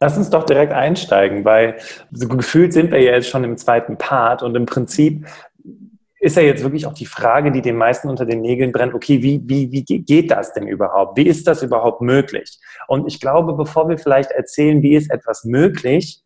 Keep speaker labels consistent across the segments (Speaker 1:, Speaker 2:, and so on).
Speaker 1: Lass uns doch direkt einsteigen, weil so gefühlt sind wir ja jetzt schon im zweiten Part und im Prinzip ist ja jetzt wirklich auch die Frage, die den meisten unter den Nägeln brennt, okay, wie, wie, wie geht das denn überhaupt? Wie ist das überhaupt möglich? Und ich glaube, bevor wir vielleicht erzählen, wie ist etwas möglich,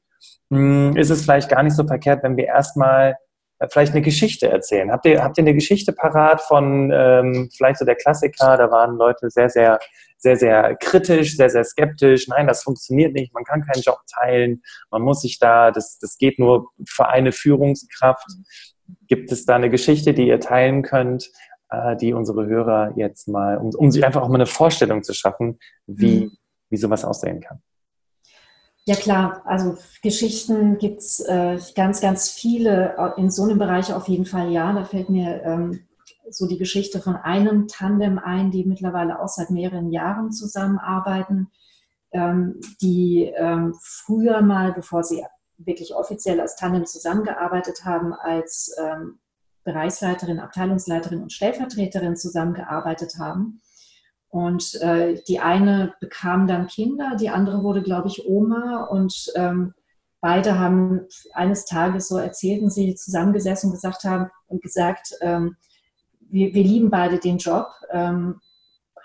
Speaker 1: hm, ist es vielleicht gar nicht so verkehrt, wenn wir erstmal äh, vielleicht eine Geschichte erzählen. Habt ihr, habt ihr eine Geschichte parat von ähm, vielleicht so der Klassiker, da waren Leute sehr, sehr sehr, sehr kritisch, sehr, sehr skeptisch. Nein, das funktioniert nicht. Man kann keinen Job teilen. Man muss sich da, das, das geht nur für eine Führungskraft. Gibt es da eine Geschichte, die ihr teilen könnt, äh, die unsere Hörer jetzt mal, um, um sich einfach auch mal eine Vorstellung zu schaffen, wie, mhm. wie sowas aussehen kann?
Speaker 2: Ja klar, also Geschichten gibt es äh, ganz, ganz viele in so einem Bereich auf jeden Fall ja. Da fällt mir ähm, so die Geschichte von einem Tandem ein, die mittlerweile auch seit mehreren Jahren zusammenarbeiten, ähm, die ähm, früher mal, bevor sie wirklich offiziell als Tandem zusammengearbeitet haben, als ähm, Bereichsleiterin, Abteilungsleiterin und Stellvertreterin zusammengearbeitet haben. Und äh, die eine bekam dann Kinder, die andere wurde, glaube ich, Oma. Und beide haben eines Tages, so erzählten sie, zusammengesessen und gesagt haben und gesagt, ähm, wir, wir lieben beide den Job, ähm,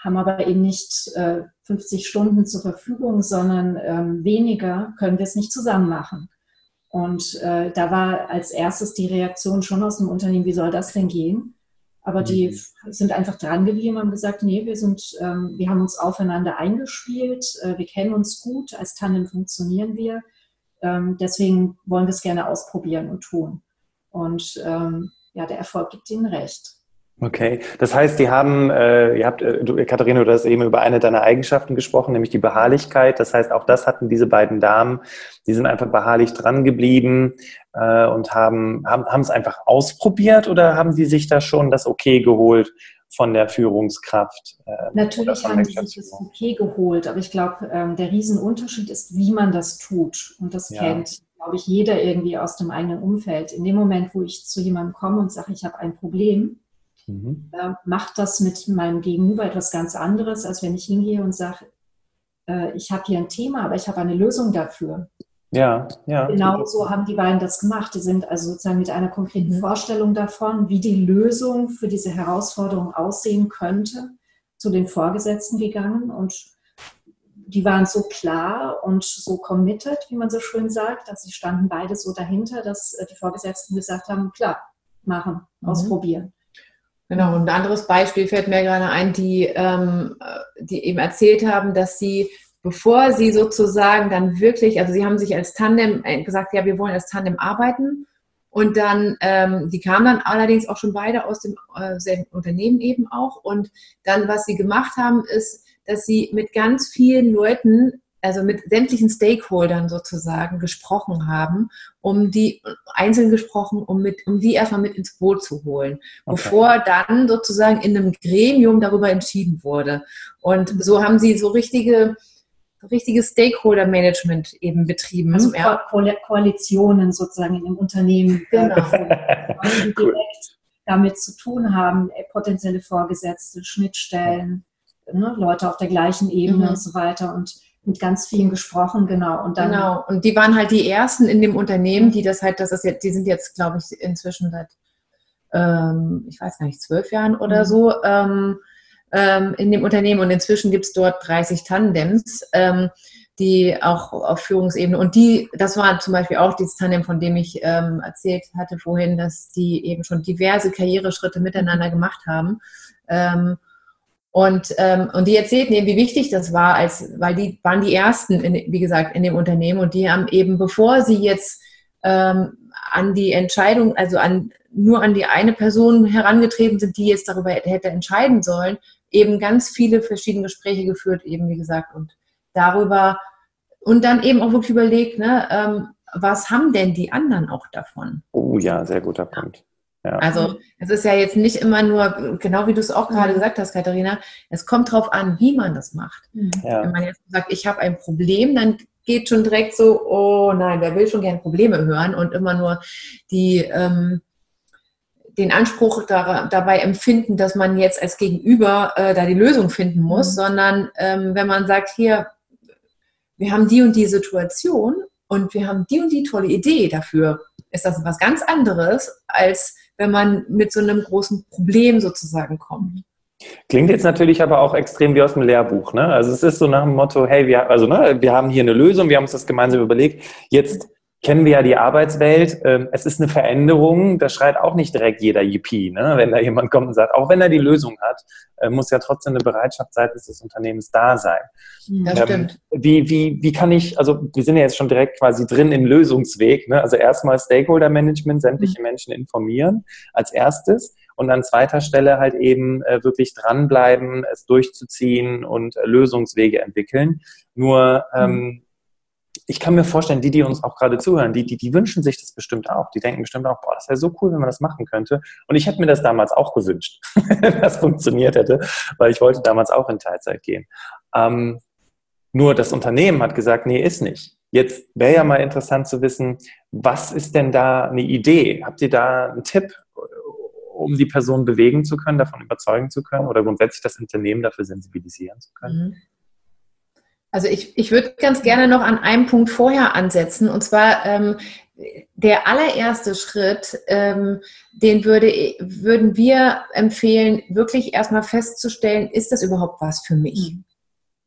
Speaker 2: haben aber eben nicht äh, 50 Stunden zur Verfügung, sondern ähm, weniger können wir es nicht zusammen machen. Und äh, da war als erstes die Reaktion schon aus dem Unternehmen, wie soll das denn gehen? Aber die mhm. sind einfach dran geblieben und haben gesagt, nee, wir sind, ähm, wir haben uns aufeinander eingespielt, äh, wir kennen uns gut, als Tandem funktionieren wir. Ähm, deswegen wollen wir es gerne ausprobieren und tun. Und ähm, ja, der Erfolg gibt ihnen recht.
Speaker 1: Okay, das heißt, die haben, äh, ihr habt, äh, du, Katharina, du hast eben über eine deiner Eigenschaften gesprochen, nämlich die Beharrlichkeit. Das heißt, auch das hatten diese beiden Damen. Die sind einfach beharrlich dran geblieben äh, und haben, haben, haben es einfach ausprobiert oder haben sie sich da schon das Okay geholt von der Führungskraft?
Speaker 2: Äh, Natürlich haben sie sich das Okay geholt, aber ich glaube, ähm, der Riesenunterschied ist, wie man das tut. Und das ja. kennt, glaube ich, jeder irgendwie aus dem eigenen Umfeld. In dem Moment, wo ich zu jemandem komme und sage, ich habe ein Problem, mhm. äh, macht das mit meinem Gegenüber etwas ganz anderes, als wenn ich hingehe und sage, äh, ich habe hier ein Thema, aber ich habe eine Lösung dafür.
Speaker 1: Ja, ja.
Speaker 2: Genau so haben die beiden das gemacht. Die sind also sozusagen mit einer konkreten. Vorstellung davon, wie die Lösung für diese Herausforderung aussehen könnte, zu den Vorgesetzten gegangen und die waren so klar und so committed, wie man so schön sagt, dass sie standen beide so dahinter, dass äh, die Vorgesetzten gesagt haben, klar, machen, mhm. ausprobieren.
Speaker 3: Genau, und ein anderes Beispiel fällt mir gerade ein, die, ähm, die eben erzählt haben, dass sie, bevor sie sozusagen dann wirklich, also sie haben sich als Tandem äh, gesagt, ja, wir wollen als Tandem arbeiten. Und dann, ähm, die kamen dann allerdings auch schon beide aus dem äh, selben Unternehmen eben auch. Und dann, was sie gemacht haben, ist, dass sie mit ganz vielen Leuten also mit sämtlichen Stakeholdern sozusagen gesprochen haben, um die einzeln gesprochen, um, mit, um die erstmal mit ins Boot zu holen, okay. bevor dann sozusagen in einem Gremium darüber entschieden wurde. Und so haben sie so richtige richtiges Stakeholder-Management eben betrieben.
Speaker 2: Also Ko Koalitionen sozusagen in dem Unternehmen, genau. die cool. direkt damit zu tun haben, äh, potenzielle Vorgesetzte, Schnittstellen, ne, Leute auf der gleichen Ebene mhm. und so weiter. Und mit ganz vielen gesprochen, genau.
Speaker 3: Und dann genau. Und die waren halt die ersten in dem Unternehmen, die das halt, das ist jetzt, die sind jetzt, glaube ich, inzwischen seit, ähm, ich weiß gar nicht, zwölf Jahren oder mhm. so ähm, ähm, in dem Unternehmen. Und inzwischen gibt es dort 30 Tandems, ähm, die auch auf Führungsebene und die, das war zum Beispiel auch dieses Tandem, von dem ich ähm, erzählt hatte vorhin, dass die eben schon diverse Karriereschritte miteinander gemacht haben. Und, ähm, und die erzählten eben, wie wichtig das war, als, weil die waren die Ersten, in, wie gesagt, in dem Unternehmen und die haben eben, bevor sie jetzt ähm, an die Entscheidung, also an, nur an die eine Person herangetreten sind, die jetzt darüber hätte entscheiden sollen, eben ganz viele verschiedene Gespräche geführt, eben wie gesagt, und darüber und dann eben auch wirklich überlegt, ne, ähm, was haben denn die anderen auch davon?
Speaker 1: Oh ja, sehr guter Punkt.
Speaker 3: Ja. Also es ist ja jetzt nicht immer nur, genau wie du es auch gerade mhm. gesagt hast, Katharina, es kommt darauf an, wie man das macht. Mhm. Ja. Wenn man jetzt sagt, ich habe ein Problem, dann geht schon direkt so, oh nein, wer will schon gerne Probleme hören und immer nur die, ähm, den Anspruch da, dabei empfinden, dass man jetzt als Gegenüber äh, da die Lösung finden muss, mhm. sondern ähm, wenn man sagt, hier, wir haben die und die Situation und wir haben die und die tolle Idee dafür, ist das was ganz anderes, als wenn man mit so einem großen Problem sozusagen kommt.
Speaker 1: Klingt jetzt natürlich aber auch extrem wie aus dem Lehrbuch. Ne? Also es ist so nach dem Motto, hey, wir, also, ne, wir haben hier eine Lösung, wir haben uns das gemeinsam überlegt, jetzt kennen wir ja die Arbeitswelt. Ähm, es ist eine Veränderung, da schreit auch nicht direkt jeder Yippie, ne? wenn da jemand kommt und sagt, auch wenn er die Lösung hat, äh, muss ja trotzdem eine Bereitschaft seitens des Unternehmens da sein.
Speaker 3: Das ähm, stimmt.
Speaker 1: Wie, wie, wie kann ich, also wir sind ja jetzt schon direkt quasi drin im Lösungsweg. Ne? Also erstmal Stakeholder Management, sämtliche mhm. Menschen informieren als erstes und an zweiter Stelle halt eben äh, wirklich dranbleiben, es durchzuziehen und äh, Lösungswege entwickeln. Nur ähm, mhm ich kann mir vorstellen, die, die uns auch gerade zuhören, die, die, die wünschen sich das bestimmt auch. Die denken bestimmt auch, boah, das wäre so cool, wenn man das machen könnte. Und ich hätte mir das damals auch gewünscht, wenn das funktioniert hätte, weil ich wollte damals auch in Teilzeit gehen. Ähm, nur das Unternehmen hat gesagt, nee, ist nicht. Jetzt wäre ja mal interessant zu wissen, was ist denn da eine Idee? Habt ihr da einen Tipp, um die Person bewegen zu können, davon überzeugen zu können oder grundsätzlich das Unternehmen dafür sensibilisieren zu können? Mhm.
Speaker 3: Also ich, ich würde ganz gerne noch an einem Punkt vorher ansetzen. Und zwar ähm, der allererste Schritt, ähm, den würde, würden wir empfehlen, wirklich erstmal festzustellen, ist das überhaupt was für mich? Mhm.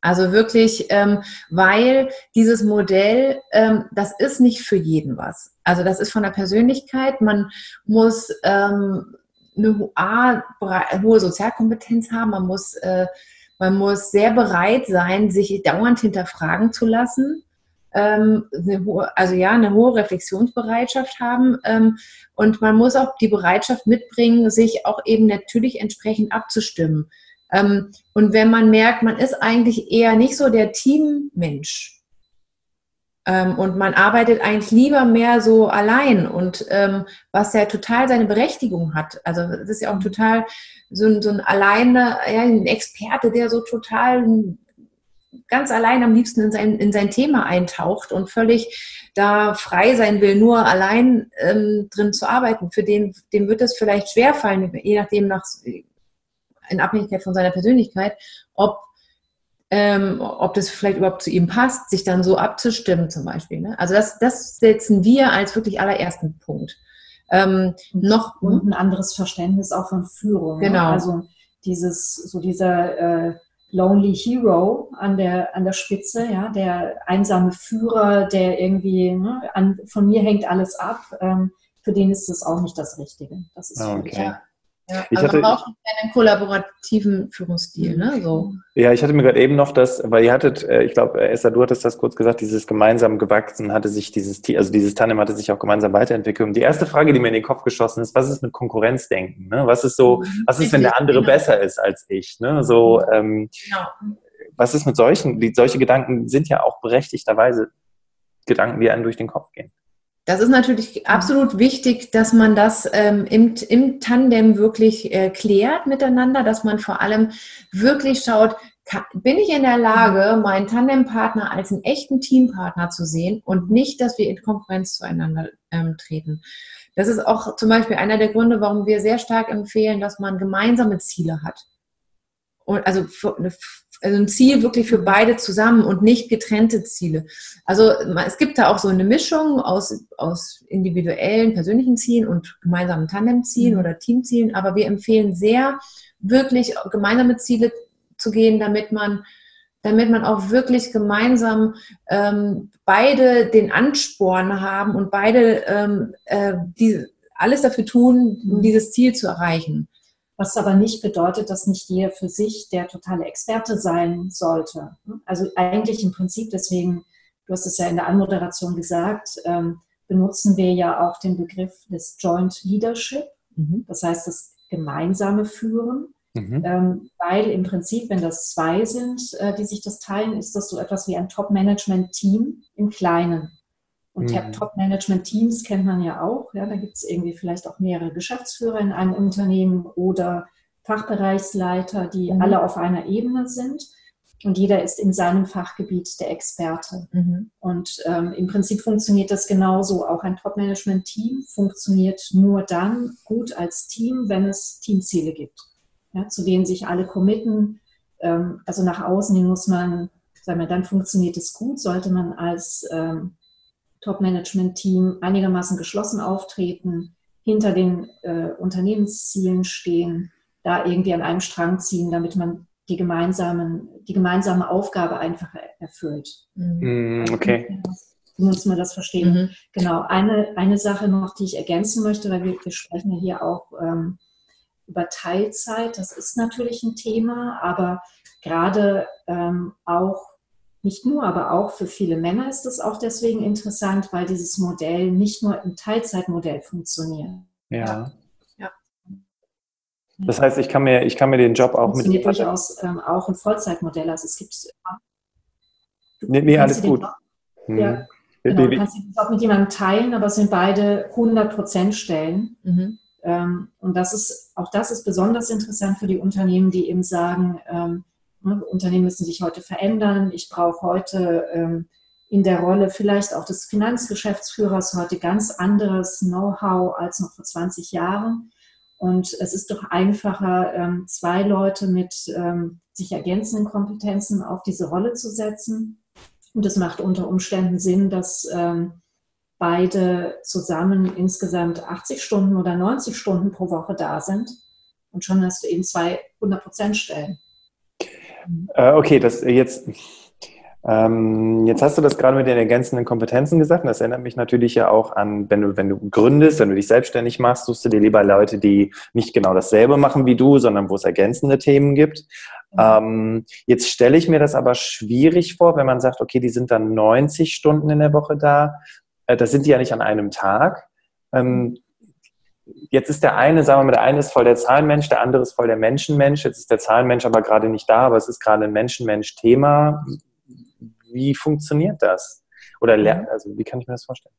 Speaker 3: Also wirklich, ähm, weil dieses Modell, ähm, das ist nicht für jeden was. Also das ist von der Persönlichkeit. Man muss ähm, eine hohe Sozialkompetenz haben, man muss äh, man muss sehr bereit sein, sich dauernd hinterfragen zu lassen. Ähm, hohe, also ja, eine hohe Reflexionsbereitschaft haben. Ähm, und man muss auch die Bereitschaft mitbringen, sich auch eben natürlich entsprechend abzustimmen. Ähm, und wenn man merkt, man ist eigentlich eher nicht so der Teammensch, ähm, und man arbeitet eigentlich lieber mehr so allein und ähm, was ja total seine Berechtigung hat. Also das ist ja auch mhm. total so ein, so ein alleine, ja, ein Experte, der so total ganz allein am liebsten in sein, in sein Thema eintaucht und völlig da frei sein will, nur allein ähm, drin zu arbeiten. Für den, dem wird es vielleicht schwerfallen, je nachdem nach, in Abhängigkeit von seiner Persönlichkeit, ob ähm, ob das vielleicht überhaupt zu ihm passt, sich dann so abzustimmen zum Beispiel. Ne? Also das, das setzen wir als wirklich allerersten Punkt.
Speaker 2: Ähm, noch und ein anderes Verständnis auch von Führung.
Speaker 3: Genau.
Speaker 2: Ne? Also dieses, so dieser äh, Lonely Hero an der, an der Spitze, ja, der einsame Führer, der irgendwie, ne, an, von mir hängt alles ab, ähm, für den ist das auch nicht das Richtige. Das ist
Speaker 1: okay.
Speaker 3: ja, ja, ich also hatte, man braucht einen kollaborativen Führungsstil, ne? So.
Speaker 1: Ja, ich hatte mir gerade eben noch das, weil ihr hattet, äh, ich glaube, Esther, du hattest das kurz gesagt, dieses gemeinsam gewachsen hatte sich dieses, also dieses Tandem hatte sich auch gemeinsam weiterentwickelt. Und die erste Frage, die mir in den Kopf geschossen ist, was ist mit Konkurrenzdenken? Ne? Was ist so, mhm. was ist, wenn der andere genau. besser ist als ich? Ne? So, ähm, genau. was ist mit solchen, die, solche Gedanken sind ja auch berechtigterweise Gedanken, die einem durch den Kopf gehen.
Speaker 3: Das ist natürlich absolut wichtig, dass man das ähm, im, im Tandem wirklich äh, klärt miteinander, dass man vor allem wirklich schaut, kann, bin ich in der Lage, meinen Tandempartner als einen echten Teampartner zu sehen und nicht, dass wir in Konkurrenz zueinander ähm, treten. Das ist auch zum Beispiel einer der Gründe, warum wir sehr stark empfehlen, dass man gemeinsame Ziele hat. Und also also ein Ziel wirklich für beide zusammen und nicht getrennte Ziele. Also es gibt da auch so eine Mischung aus, aus individuellen, persönlichen Zielen und gemeinsamen Tandemzielen mhm. oder Teamzielen, aber wir empfehlen sehr, wirklich gemeinsame Ziele zu gehen, damit man damit man auch wirklich gemeinsam ähm, beide den Ansporn haben und beide ähm, äh, die, alles dafür tun, um mhm. dieses Ziel zu erreichen
Speaker 2: was aber nicht bedeutet, dass nicht jeder für sich der totale Experte sein sollte. Also eigentlich im Prinzip, deswegen, du hast es ja in der Anmoderation gesagt, ähm, benutzen wir ja auch den Begriff des Joint Leadership, mhm. das heißt das gemeinsame Führen. Mhm. Ähm, weil im Prinzip, wenn das zwei sind, äh, die sich das teilen, ist das so etwas wie ein Top-Management-Team im Kleinen. Und mhm. Top-Management-Teams kennt man ja auch. Ja, da gibt es irgendwie vielleicht auch mehrere Geschäftsführer in einem Unternehmen oder Fachbereichsleiter, die mhm. alle auf einer Ebene sind. Und jeder ist in seinem Fachgebiet der Experte. Mhm. Und ähm, im Prinzip funktioniert das genauso. Auch ein Top-Management-Team funktioniert nur dann gut als Team, wenn es Teamziele gibt, ja, zu denen sich alle committen. Ähm, also nach außen hin muss man sagen wir, dann funktioniert es gut, sollte man als ähm, Top-Management-Team einigermaßen geschlossen auftreten, hinter den äh, Unternehmenszielen stehen, da irgendwie an einem Strang ziehen, damit man die, gemeinsamen, die gemeinsame Aufgabe einfach erfüllt.
Speaker 1: Mhm. Mm, okay.
Speaker 2: So muss man das verstehen. Mhm. Genau. Eine, eine Sache noch, die ich ergänzen möchte, weil wir, wir sprechen ja hier auch ähm, über Teilzeit. Das ist natürlich ein Thema, aber gerade ähm, auch nicht nur, aber auch für viele Männer ist es auch deswegen interessant, weil dieses Modell nicht nur im Teilzeitmodell funktioniert.
Speaker 1: Ja. ja. Das heißt, ich kann mir, ich kann mir den Job auch
Speaker 2: funktioniert mit. durchaus ähm, auch ein Vollzeitmodell. Also es gibt.
Speaker 1: Nee, nee alles gut.
Speaker 2: Job, hm. Ja, genau, du kannst den Job mit jemandem teilen, aber es sind beide 100% Stellen. Mhm. Ähm, und das ist, auch das ist besonders interessant für die Unternehmen, die eben sagen, ähm, Unternehmen müssen sich heute verändern. Ich brauche heute ähm, in der Rolle vielleicht auch des Finanzgeschäftsführers heute ganz anderes Know-how als noch vor 20 Jahren. Und es ist doch einfacher, ähm, zwei Leute mit ähm, sich ergänzenden Kompetenzen auf diese Rolle zu setzen. Und es macht unter Umständen Sinn, dass beide zusammen insgesamt 80 Stunden oder 90 Stunden pro Woche da sind. Und schon hast du eben zwei 100 Prozent Stellen.
Speaker 1: Äh, okay, das jetzt. Ähm, jetzt hast du das gerade mit den ergänzenden Kompetenzen gesagt. Und das erinnert mich natürlich ja auch an, wenn du, wenn du gründest, wenn du dich selbstständig machst, suchst du dir lieber Leute, die nicht genau dasselbe machen wie du, sondern wo es ergänzende Themen gibt. Mhm. Ähm, jetzt stelle ich mir das aber schwierig vor, wenn man sagt, okay, die sind dann 90 Stunden in der Woche da. Äh, das sind die ja nicht an einem Tag. Ähm, jetzt ist der eine, sagen wir mal, der eine ist voll der Zahlenmensch, der andere ist voll der Menschenmensch. Jetzt ist der Zahlenmensch aber gerade nicht da, aber es ist gerade ein Menschenmensch-Thema. Wie funktioniert das? Oder also wie kann ich mir das vorstellen?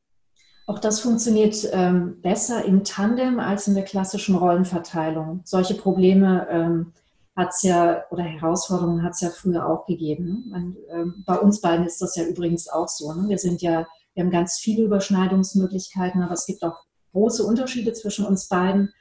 Speaker 2: Auch das funktioniert ähm, besser im Tandem als in der klassischen Rollenverteilung. Solche Probleme ähm, hat es ja oder Herausforderungen hat es ja früher auch gegeben. Man, ähm, bei uns beiden ist das ja übrigens auch so. Ne? Wir sind ja, wir haben ganz viele Überschneidungsmöglichkeiten, aber es gibt auch große Unterschiede zwischen uns beiden.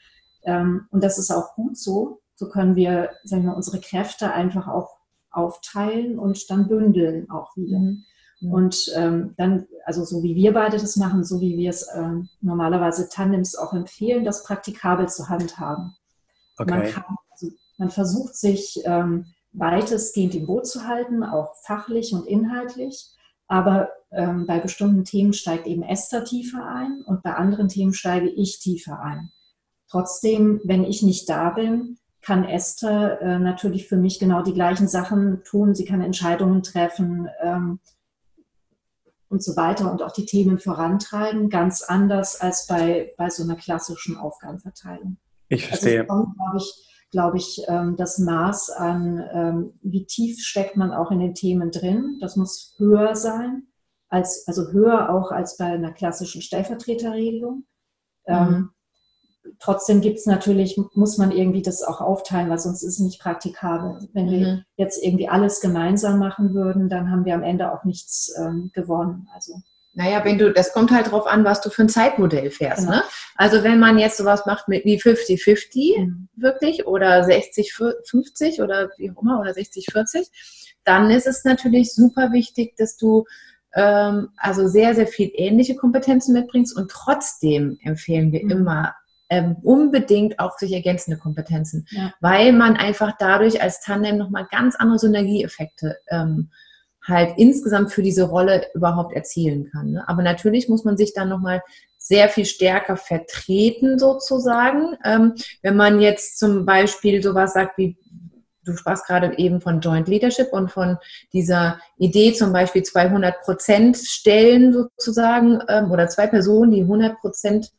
Speaker 2: Ähm, und das ist auch gut so. So können wir, sagen wir, unsere Kräfte einfach auch aufteilen und dann bündeln auch wieder. Mhm. Und ähm, dann, also so wie wir beide das machen, so wie wir es ähm, normalerweise Tandems auch empfehlen, das praktikabel zu handhaben. Okay. Man, kann, also, man versucht sich ähm, weitestgehend im Boot zu halten, auch fachlich und inhaltlich. Aber ähm, bei bestimmten Themen steigt eben Esther tiefer ein und bei anderen Themen steige ich tiefer ein. Trotzdem, wenn ich nicht da bin, kann Esther äh, natürlich für mich genau die gleichen Sachen tun. Sie kann Entscheidungen treffen ähm, und so weiter und auch die Themen vorantreiben, ganz anders als bei, bei so einer klassischen Aufgabenverteilung.
Speaker 1: Ich also verstehe.
Speaker 2: Also glaube ich, glaube ich, ähm, das Maß an, ähm, wie tief steckt man auch in den Themen drin. Das muss höher sein, als, also höher auch als bei einer klassischen Stellvertreterregelung. Ähm, mhm. Trotzdem gibt es natürlich, muss man irgendwie das auch aufteilen, weil sonst ist es nicht praktikabel. Wenn mhm. wir jetzt irgendwie alles gemeinsam machen würden, dann haben wir am Ende auch nichts gewonnen. Also
Speaker 3: naja, wenn du, das kommt halt drauf an, was du für ein Zeitmodell fährst. Genau. Ne? Also wenn man jetzt sowas macht mit wie 50-50 mhm. wirklich oder 60-50 oder wie auch immer oder 60-40, dann ist es natürlich super wichtig, dass du ähm, also sehr, sehr viel ähnliche Kompetenzen mitbringst und trotzdem empfehlen wir mhm. immer ähm, unbedingt auch sich ergänzende Kompetenzen, ja. weil man einfach dadurch als Tandem nochmal ganz andere Synergieeffekte ähm, halt insgesamt für diese Rolle überhaupt erzielen kann. Ne? Aber natürlich muss man sich dann nochmal sehr viel stärker vertreten sozusagen. Ähm, wenn man jetzt zum Beispiel sowas sagt wie, du sprachst gerade eben von Joint Leadership und von dieser Idee zum Beispiel 200 Prozent Stellen sozusagen ähm, oder zwei Personen, die 100 Prozent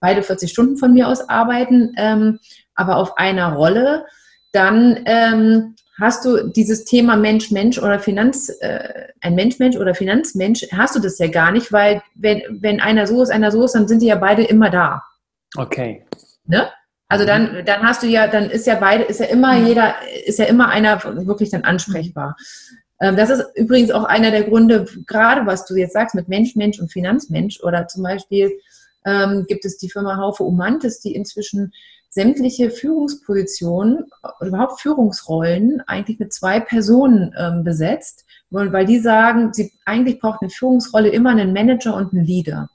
Speaker 3: beide 40 Stunden von mir aus arbeiten, ähm, aber auf einer Rolle, dann ähm, hast du dieses Thema Mensch, Mensch oder Finanz, äh, ein Mensch, Mensch oder Finanzmensch, hast du das ja gar nicht, weil wenn, wenn einer so ist, einer so ist, dann sind die ja beide immer da.
Speaker 1: Okay.
Speaker 3: Ne? Also mhm. dann, dann hast du ja, dann ist ja beide, ist ja immer mhm. jeder, ist ja immer einer wirklich dann ansprechbar. Ähm, das ist übrigens auch einer der Gründe, gerade was du jetzt sagst mit Mensch, Mensch und Finanzmensch oder zum Beispiel ähm, gibt es die Firma Haufe Umantis, die inzwischen sämtliche Führungspositionen, überhaupt Führungsrollen eigentlich mit zwei Personen ähm, besetzt, weil die sagen, sie eigentlich braucht eine Führungsrolle immer einen Manager und einen Leader.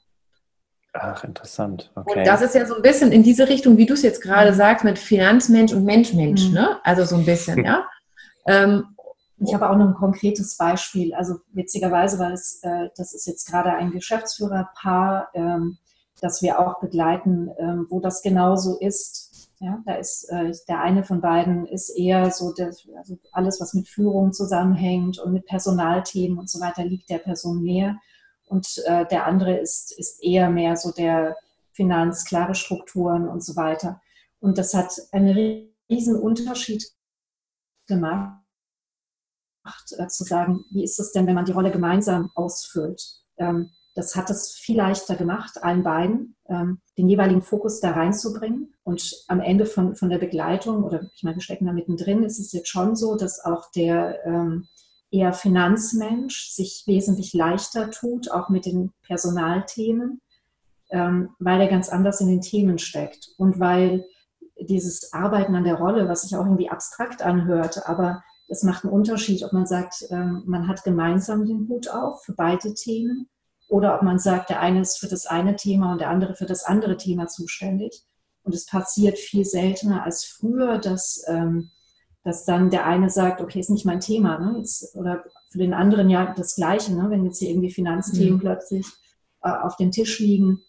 Speaker 1: Ach, interessant. Okay.
Speaker 3: Und das ist ja so ein bisschen in diese Richtung, wie du es jetzt gerade mhm. sagst, mit Finanzmensch und Menschmensch, mhm. ne? Also so ein bisschen, ja.
Speaker 2: Ähm, ich habe auch noch ein konkretes Beispiel. Also witzigerweise, weil es, äh, das ist jetzt gerade ein Geschäftsführerpaar, ähm, das wir auch begleiten, ähm, wo das genauso ist. Ja, da ist äh, der eine von beiden ist eher so, der, also alles, was mit Führung zusammenhängt und mit Personalthemen und so weiter, liegt der Person mehr. Und äh, der andere ist, ist eher mehr so der Finanz, klare Strukturen und so weiter. Und das hat einen riesen Unterschied gemacht, äh, zu sagen, wie ist es denn, wenn man die Rolle gemeinsam ausfüllt. Ähm, das hat es viel leichter gemacht, allen beiden ähm, den jeweiligen Fokus da reinzubringen. Und am Ende von, von der Begleitung, oder ich meine, wir stecken da mittendrin, ist es jetzt schon so, dass auch der ähm, eher Finanzmensch sich wesentlich leichter tut, auch mit den Personalthemen, ähm, weil er ganz anders in den Themen steckt und weil dieses Arbeiten an der Rolle, was sich auch irgendwie abstrakt anhört, aber es macht einen Unterschied, ob man sagt, ähm, man hat gemeinsam den Hut auf für beide Themen oder ob man sagt, der eine ist für das eine Thema und der andere für das andere Thema zuständig. Und es passiert viel seltener als früher, dass ähm, dass dann der eine sagt, okay, ist nicht mein Thema, ne? Jetzt, oder für den anderen ja das Gleiche, ne? wenn jetzt hier irgendwie Finanzthemen mhm. plötzlich äh, auf dem Tisch liegen,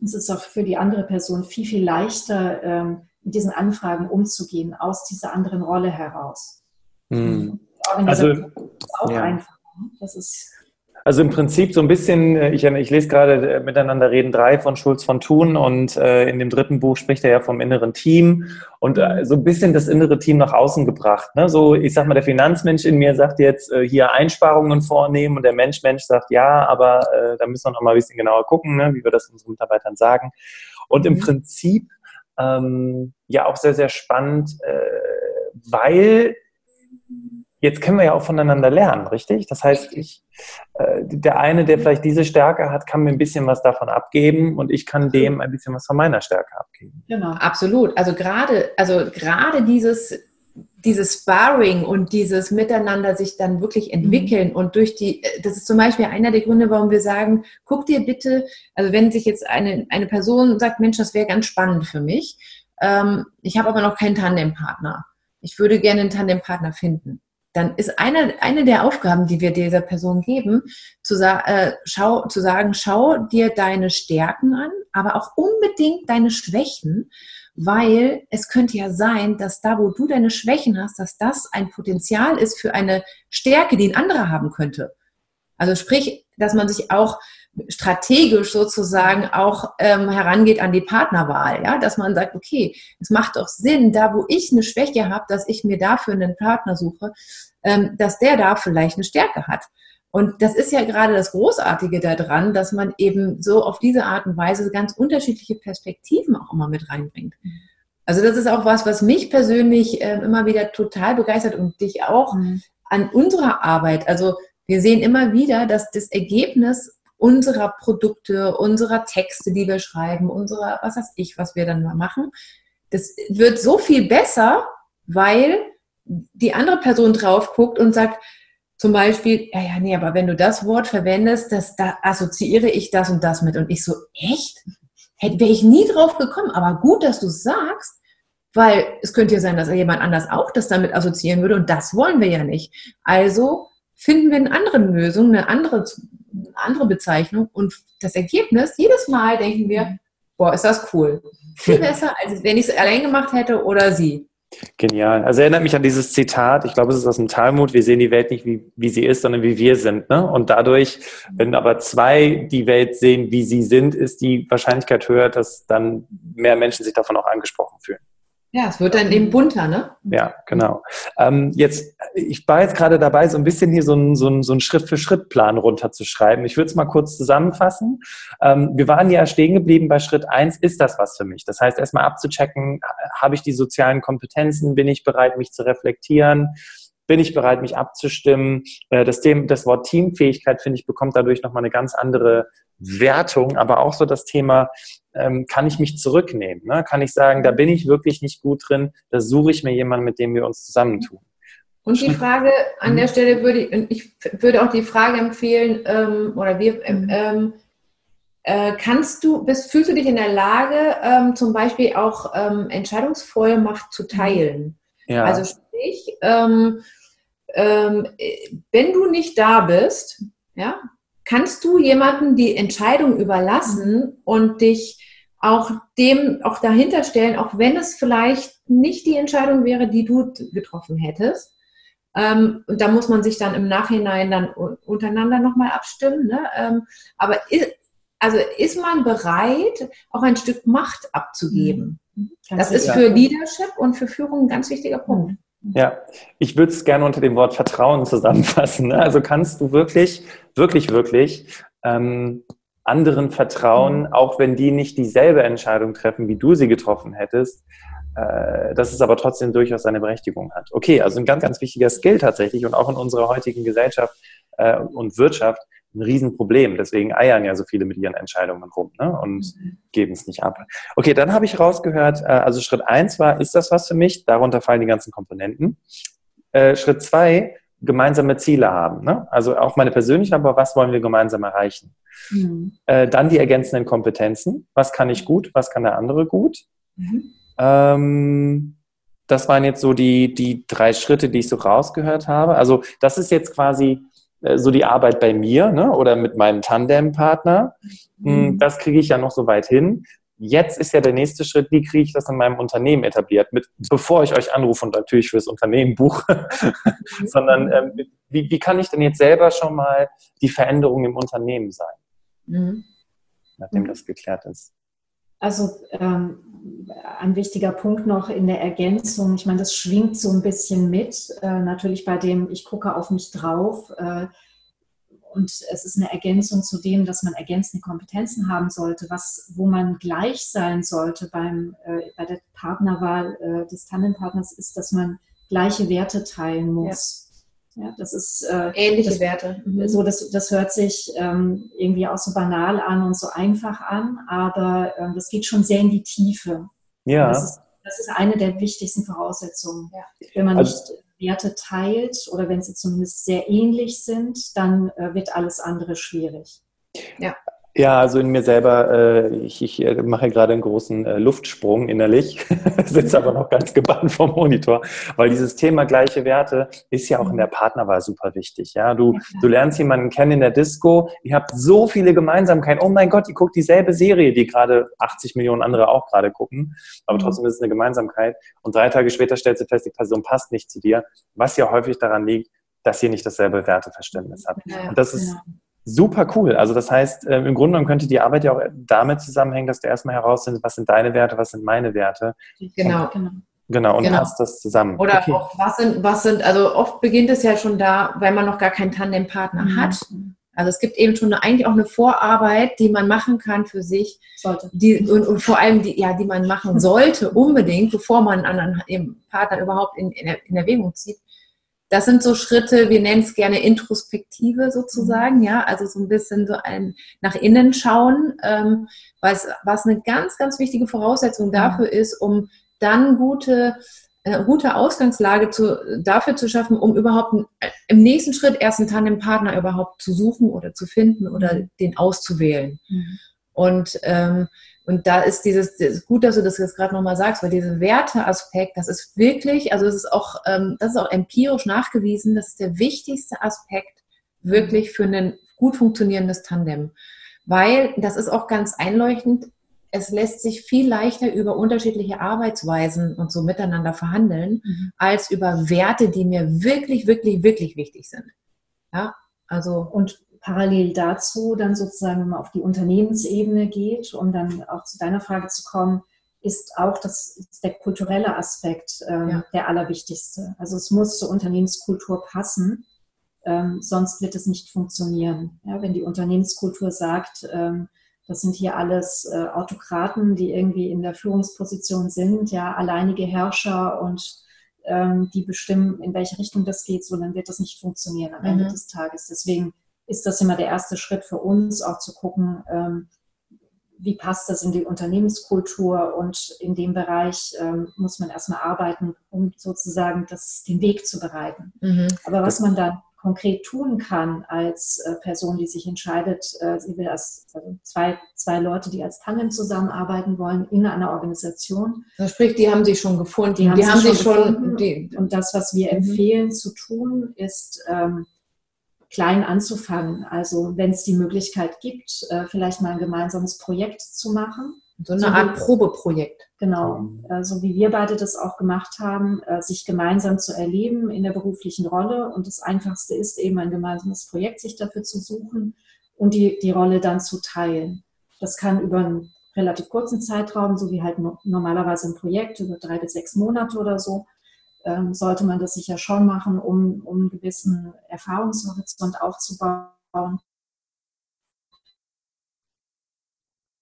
Speaker 2: ist es auch für die andere Person viel, viel leichter, ähm, mit diesen Anfragen umzugehen, aus dieser anderen Rolle heraus.
Speaker 1: Mhm. Also, auch ja. einfach. Ne? Das ist also im Prinzip so ein bisschen, äh, ich, ich lese gerade äh, Miteinander reden drei von Schulz von Thun und äh, in dem dritten Buch spricht er ja vom inneren Team und so ein bisschen das innere Team nach außen gebracht. Ne? So, ich sag mal, der Finanzmensch in mir sagt jetzt hier Einsparungen vornehmen und der Mensch-Mensch sagt ja, aber äh, da müssen wir noch mal ein bisschen genauer gucken, ne? wie wir das unseren Mitarbeitern sagen. Und im mhm. Prinzip ähm, ja auch sehr, sehr spannend, äh, weil jetzt können wir ja auch voneinander lernen, richtig? Das heißt, ich, äh, der eine, der vielleicht diese Stärke hat, kann mir ein bisschen was davon abgeben und ich kann dem ein bisschen was von meiner Stärke abgeben.
Speaker 3: Genau, absolut. Also gerade, also gerade dieses, dieses Sparring und dieses Miteinander sich dann wirklich mhm. entwickeln mhm. und durch die, das ist zum Beispiel einer der Gründe, warum wir sagen, guck dir bitte, also wenn sich jetzt eine, eine Person sagt, Mensch, das wäre ganz spannend für mich, ähm, ich habe aber noch keinen Tandempartner. Ich würde gerne einen Tandempartner finden dann ist eine, eine der Aufgaben, die wir dieser Person geben, zu, äh, schau, zu sagen, schau dir deine Stärken an, aber auch unbedingt deine Schwächen, weil es könnte ja sein, dass da, wo du deine Schwächen hast, dass das ein Potenzial ist für eine Stärke, die ein anderer haben könnte. Also sprich, dass man sich auch strategisch sozusagen auch ähm, herangeht an die Partnerwahl, ja, dass man sagt, okay, es macht doch Sinn, da wo ich eine Schwäche habe, dass ich mir dafür einen Partner suche, ähm, dass der da vielleicht eine Stärke hat. Und das ist ja gerade das Großartige daran, dass man eben so auf diese Art und Weise ganz unterschiedliche Perspektiven auch immer mit reinbringt. Also das ist auch was, was mich persönlich äh, immer wieder total begeistert und dich auch mhm. an unserer Arbeit. Also wir sehen immer wieder, dass das Ergebnis unserer Produkte, unserer Texte, die wir schreiben, unserer, was weiß ich, was wir dann mal machen. Das wird so viel besser, weil die andere Person drauf guckt und sagt, zum Beispiel, ja, ja, nee, aber wenn du das Wort verwendest, das, da assoziiere ich das und das mit. Und ich so, echt? Hätte wäre ich nie drauf gekommen, aber gut, dass du es sagst, weil es könnte ja sein, dass jemand anders auch das damit assoziieren würde und das wollen wir ja nicht. Also finden wir eine andere Lösung, eine andere andere Bezeichnung und das Ergebnis, jedes Mal denken wir, mhm. boah, ist das cool. Viel besser, als wenn ich es allein gemacht hätte oder sie.
Speaker 1: Genial. Also erinnert mich an dieses Zitat, ich glaube, es ist aus dem Talmud, wir sehen die Welt nicht, wie, wie sie ist, sondern wie wir sind. Ne? Und dadurch, wenn aber zwei die Welt sehen, wie sie sind, ist die Wahrscheinlichkeit höher, dass dann mehr Menschen sich davon auch angesprochen fühlen.
Speaker 3: Ja, es wird dann eben bunter, ne?
Speaker 1: Ja, genau. Ähm, jetzt, ich war jetzt gerade dabei, so ein bisschen hier so einen so so ein Schritt-für-Schritt-Plan runterzuschreiben. Ich würde es mal kurz zusammenfassen. Ähm, wir waren ja stehen geblieben bei Schritt eins. ist das was für mich? Das heißt, erstmal abzuchecken, habe ich die sozialen Kompetenzen, bin ich bereit, mich zu reflektieren? bin ich bereit, mich abzustimmen. Äh, das, Thema, das Wort Teamfähigkeit, finde ich, bekommt dadurch nochmal eine ganz andere Wertung, aber auch so das Thema, ähm, kann ich mich zurücknehmen? Ne? Kann ich sagen, da bin ich wirklich nicht gut drin, da suche ich mir jemanden, mit dem wir uns zusammentun.
Speaker 3: Und die Frage an der mhm. Stelle würde ich, ich würde auch die Frage empfehlen, ähm, oder wir, ähm, ähm, äh, kannst du, bist, fühlst du dich in der Lage, ähm, zum Beispiel auch ähm, Entscheidungsvollmacht zu teilen? Ja. Also sprich, ähm, wenn du nicht da bist, ja, kannst du jemandem die Entscheidung überlassen und dich auch dem auch dahinter stellen, auch wenn es vielleicht nicht die Entscheidung wäre, die du getroffen hättest. Ähm, und da muss man sich dann im Nachhinein dann untereinander nochmal abstimmen. Ne? Ähm, aber ist, also ist man bereit, auch ein Stück Macht abzugeben? Mhm. Das ist für Leadership und für Führung ein ganz wichtiger Punkt.
Speaker 1: Ja, ich würde es gerne unter dem Wort Vertrauen zusammenfassen. Ne? Also kannst du wirklich, wirklich, wirklich ähm, anderen vertrauen, mhm. auch wenn die nicht dieselbe Entscheidung treffen, wie du sie getroffen hättest, äh, dass es aber trotzdem durchaus seine Berechtigung hat. Okay, also ein ganz, ganz wichtiger Skill tatsächlich und auch in unserer heutigen Gesellschaft äh, und Wirtschaft ein Riesenproblem. Deswegen eiern ja so viele mit ihren Entscheidungen rum ne? und mhm. geben es nicht ab. Okay, dann habe ich rausgehört, äh, also Schritt eins war, ist das was für mich? Darunter fallen die ganzen Komponenten. Äh, Schritt zwei, gemeinsame Ziele haben. Ne? Also auch meine persönlichen, aber was wollen wir gemeinsam erreichen? Mhm. Äh, dann die ergänzenden Kompetenzen. Was kann ich gut, was kann der andere gut? Mhm. Ähm, das waren jetzt so die, die drei Schritte, die ich so rausgehört habe. Also das ist jetzt quasi so die Arbeit bei mir ne? oder mit meinem Tandempartner. Hm, mhm. Das kriege ich ja noch so weit hin. Jetzt ist ja der nächste Schritt, wie kriege ich das in meinem Unternehmen etabliert, mit, bevor ich euch anrufe und natürlich fürs Unternehmen buche, mhm. sondern ähm, wie, wie kann ich denn jetzt selber schon mal die Veränderung im Unternehmen sein, mhm. nachdem mhm. das geklärt ist?
Speaker 2: Also ähm, ein wichtiger Punkt noch in der Ergänzung, ich meine, das schwingt so ein bisschen mit, äh, natürlich bei dem, ich gucke auf mich drauf. Äh, und es ist eine Ergänzung zu dem, dass man ergänzende Kompetenzen haben sollte, was, wo man gleich sein sollte beim, äh, bei der Partnerwahl äh, des Tandempartners, ist, dass man gleiche Werte teilen muss. Ja. Ja, das ist
Speaker 3: äh, ähnliche
Speaker 2: das,
Speaker 3: Werte.
Speaker 2: Mhm. So, das, das hört sich ähm, irgendwie auch so banal an und so einfach an, aber ähm, das geht schon sehr in die Tiefe. Ja. Das ist, das ist eine der wichtigsten Voraussetzungen. Ja. Wenn man also, nicht Werte teilt oder wenn sie zumindest sehr ähnlich sind, dann äh, wird alles andere schwierig.
Speaker 1: Ja. Ja, also in mir selber, äh, ich, ich äh, mache gerade einen großen äh, Luftsprung innerlich, sitze aber noch ganz gebannt vom Monitor, weil dieses Thema gleiche Werte ist ja auch in der Partnerwahl super wichtig. Ja, du, du lernst jemanden kennen in der Disco, ihr habt so viele Gemeinsamkeiten. Oh mein Gott, die guckt dieselbe Serie, die gerade 80 Millionen andere auch gerade gucken, aber mhm. trotzdem ist es eine Gemeinsamkeit. Und drei Tage später stellst du fest, die Person passt nicht zu dir, was ja häufig daran liegt, dass ihr nicht dasselbe Werteverständnis habt. Und das ist genau. Super cool. Also das heißt, äh, im Grunde genommen könnte die Arbeit ja auch damit zusammenhängen, dass du erstmal herausfindest, was sind deine Werte, was sind meine Werte.
Speaker 3: Genau, und,
Speaker 1: genau. Genau, und genau. passt das zusammen.
Speaker 3: Oder okay. auch, was sind, was sind, also oft beginnt es ja schon da, weil man noch gar keinen Tandempartner mhm. hat. Also es gibt eben schon eine, eigentlich auch eine Vorarbeit, die man machen kann für sich. Sollte. Die, und, und vor allem, die, ja, die man machen sollte, unbedingt, bevor man einen anderen Partner überhaupt in, in, in Erwägung zieht das sind so Schritte, wir nennen es gerne Introspektive sozusagen, ja, also so ein bisschen so ein nach innen schauen, ähm, was, was eine ganz, ganz wichtige Voraussetzung dafür ist, um dann gute, äh, gute Ausgangslage zu, dafür zu schaffen, um überhaupt äh, im nächsten Schritt erst einen Tandempartner überhaupt zu suchen oder zu finden oder mhm. den auszuwählen. Mhm. Und ähm, und da ist dieses, ist gut, dass du das jetzt gerade nochmal sagst, weil dieser Werteaspekt, das ist wirklich, also es ist auch, ähm, das ist auch empirisch nachgewiesen, das ist der wichtigste Aspekt wirklich für ein gut funktionierendes Tandem. Weil, das ist auch ganz einleuchtend, es lässt sich viel leichter über unterschiedliche Arbeitsweisen und so miteinander verhandeln, mhm. als über Werte, die mir wirklich, wirklich, wirklich wichtig sind. Ja, also.
Speaker 2: Und parallel dazu dann sozusagen, wenn man auf die Unternehmensebene geht, um dann auch zu deiner Frage zu kommen, ist auch das ist der kulturelle Aspekt ähm, ja. der allerwichtigste. Also es muss zur Unternehmenskultur passen, ähm, sonst wird es nicht funktionieren. Ja, wenn die Unternehmenskultur sagt, ähm, das sind hier alles äh, Autokraten, die irgendwie in der Führungsposition sind, ja, alleinige Herrscher und ähm, die bestimmen, in welche Richtung das geht, so dann wird das nicht funktionieren am Ende mhm. des Tages. Deswegen ist das immer der erste Schritt für uns, auch zu gucken, ähm, wie passt das in die Unternehmenskultur und in dem Bereich ähm, muss man erstmal arbeiten, um sozusagen das, den Weg zu bereiten. Mhm. Aber was man dann konkret tun kann als äh, Person, die sich entscheidet, äh, sie will als also zwei, zwei Leute, die als Tandem zusammenarbeiten wollen in einer Organisation.
Speaker 3: Das sprich, die haben sich schon gefunden.
Speaker 2: Die haben, die haben sich schon, gefunden. Die, und das, was wir mhm. empfehlen zu tun, ist ähm, klein anzufangen. Also wenn es die Möglichkeit gibt, äh, vielleicht mal ein gemeinsames Projekt zu machen.
Speaker 3: So eine so Art wie, Probeprojekt.
Speaker 2: Genau, mhm. äh, so wie wir beide das auch gemacht haben, äh, sich gemeinsam zu erleben in der beruflichen Rolle. Und das Einfachste ist eben ein gemeinsames Projekt, sich dafür zu suchen und die, die Rolle dann zu teilen. Das kann über einen relativ kurzen Zeitraum, so wie halt normalerweise ein Projekt, über drei bis sechs Monate oder so, ähm, sollte man das sicher schon machen, um, um einen gewissen Erfahrungshorizont aufzubauen.